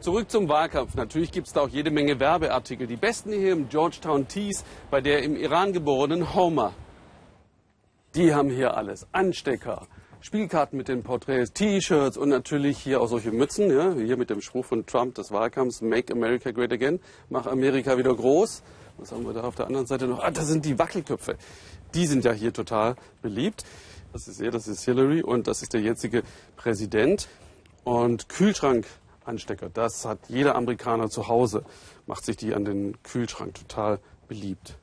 Zurück zum Wahlkampf. Natürlich gibt es da auch jede Menge Werbeartikel. Die besten hier im Georgetown Tees bei der im Iran geborenen Homer. Die haben hier alles. Anstecker, Spielkarten mit den Porträts, T-Shirts und natürlich hier auch solche Mützen. Ja, hier mit dem Spruch von Trump des Wahlkampfs, Make America Great Again, mach Amerika wieder groß. Was haben wir da auf der anderen Seite noch? Ah, das sind die Wackelköpfe. Die sind ja hier total beliebt. Das ist er, das ist Hillary und das ist der jetzige Präsident. Und Kühlschrankanstecker, das hat jeder Amerikaner zu Hause, macht sich die an den Kühlschrank total beliebt.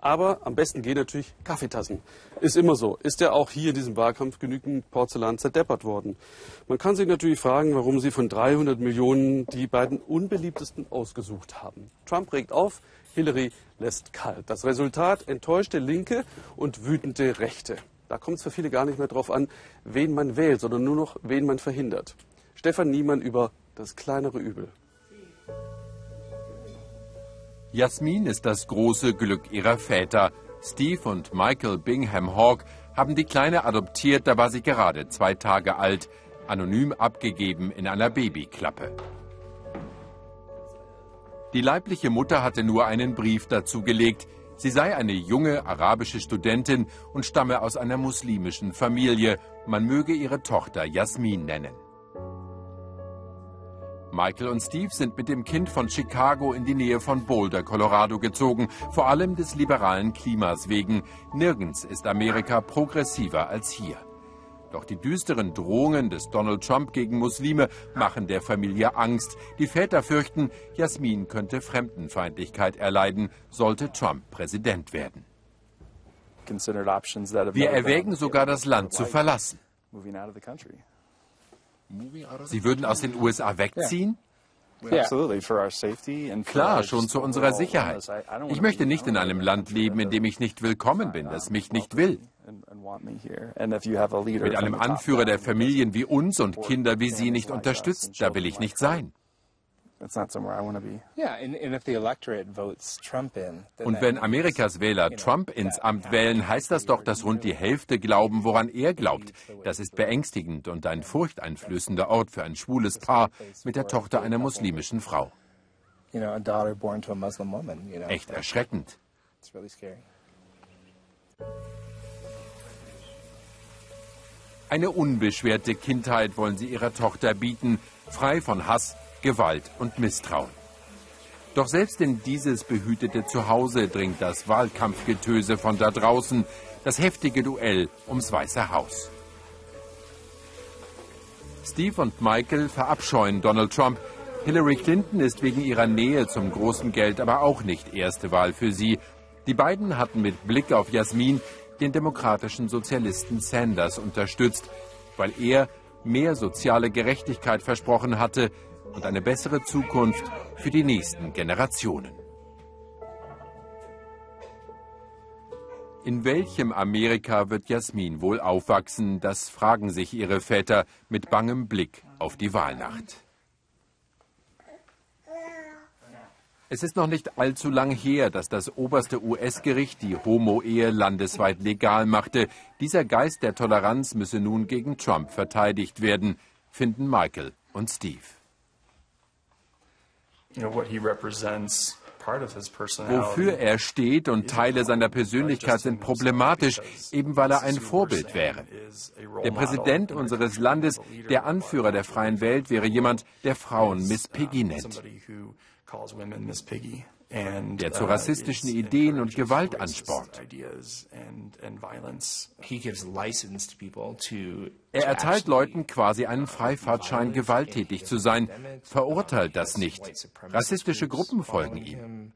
Aber am besten gehen natürlich Kaffeetassen. Ist immer so. Ist ja auch hier in diesem Wahlkampf genügend Porzellan zerdeppert worden. Man kann sich natürlich fragen, warum sie von 300 Millionen die beiden unbeliebtesten ausgesucht haben. Trump regt auf, Hillary lässt kalt. Das Resultat enttäuschte Linke und wütende Rechte. Da kommt es für viele gar nicht mehr drauf an, wen man wählt, sondern nur noch, wen man verhindert. Stefan Niemann über das kleinere Übel. Jasmin ist das große Glück ihrer Väter. Steve und Michael Bingham Hawk haben die Kleine adoptiert, da war sie gerade zwei Tage alt, anonym abgegeben in einer Babyklappe. Die leibliche Mutter hatte nur einen Brief dazu gelegt. Sie sei eine junge arabische Studentin und stamme aus einer muslimischen Familie. Man möge ihre Tochter Jasmin nennen. Michael und Steve sind mit dem Kind von Chicago in die Nähe von Boulder, Colorado gezogen, vor allem des liberalen Klimas wegen. Nirgends ist Amerika progressiver als hier. Doch die düsteren Drohungen des Donald Trump gegen Muslime machen der Familie Angst. Die Väter fürchten, Jasmin könnte Fremdenfeindlichkeit erleiden, sollte Trump Präsident werden. Wir erwägen sogar, das Land zu verlassen. Sie würden aus den USA wegziehen? Klar, schon zu unserer Sicherheit. Ich möchte nicht in einem Land leben, in dem ich nicht willkommen bin, das mich nicht will. Mit einem Anführer der Familien wie uns und Kinder wie Sie nicht unterstützt, da will ich nicht sein. Und wenn Amerikas Wähler Trump ins Amt wählen, heißt das doch, dass rund die Hälfte glauben, woran er glaubt. Das ist beängstigend und ein furchteinflößender Ort für ein schwules Paar mit der Tochter einer muslimischen Frau. Echt erschreckend. Eine unbeschwerte Kindheit wollen sie ihrer Tochter bieten, frei von Hass, Gewalt und Misstrauen. Doch selbst in dieses behütete Zuhause dringt das Wahlkampfgetöse von da draußen, das heftige Duell ums Weiße Haus. Steve und Michael verabscheuen Donald Trump. Hillary Clinton ist wegen ihrer Nähe zum großen Geld aber auch nicht erste Wahl für sie. Die beiden hatten mit Blick auf Jasmin den demokratischen Sozialisten Sanders unterstützt, weil er mehr soziale Gerechtigkeit versprochen hatte, und eine bessere Zukunft für die nächsten Generationen. In welchem Amerika wird Jasmin wohl aufwachsen? Das fragen sich ihre Väter mit bangem Blick auf die Wahlnacht. Es ist noch nicht allzu lang her, dass das oberste US-Gericht die Homo-Ehe landesweit legal machte. Dieser Geist der Toleranz müsse nun gegen Trump verteidigt werden, finden Michael und Steve. Wofür er steht und Teile seiner Persönlichkeit sind problematisch, eben weil er ein Vorbild wäre. Der Präsident unseres Landes, der Anführer der freien Welt, wäre jemand, der Frauen Miss Piggy nennt der zu uh, rassistischen Ideen und Gewalt anspornt. Er erteilt Leuten quasi einen Freifahrtschein, gewalttätig zu sein, verurteilt das nicht. Rassistische Gruppen folgen ihm.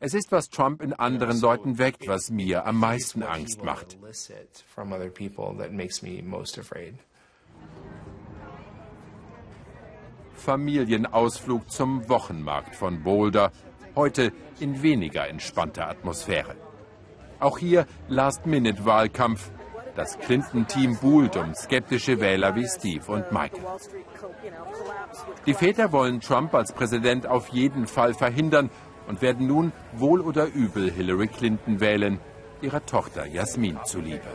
Es ist, was Trump in anderen Leuten weckt, was mir am meisten Angst macht. Familienausflug zum Wochenmarkt von Boulder heute in weniger entspannter Atmosphäre. Auch hier Last-Minute-Wahlkampf. Das Clinton-Team buhlt um skeptische Wähler wie Steve und Michael. Die Väter wollen Trump als Präsident auf jeden Fall verhindern und werden nun wohl oder übel Hillary Clinton wählen, ihrer Tochter Jasmin zuliebe.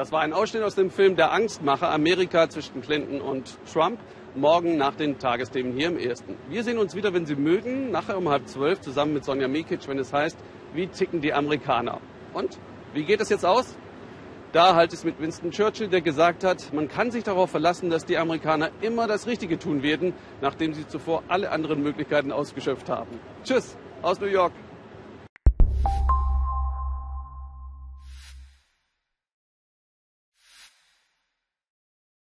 Das war ein Ausschnitt aus dem Film Der Angstmacher, Amerika zwischen Clinton und Trump. morgen nach den Tagesthemen hier im Ersten. Wir sehen uns wieder, wenn Sie mögen, nachher um halb zwölf zusammen mit Sonja Mikic, wenn es heißt, wie ticken die Amerikaner. Und wie geht es jetzt aus? Da halt es mit Winston Churchill, der gesagt hat, man kann sich darauf verlassen, dass die Amerikaner immer das Richtige tun werden, nachdem sie zuvor alle anderen Möglichkeiten ausgeschöpft haben. Tschüss aus New York.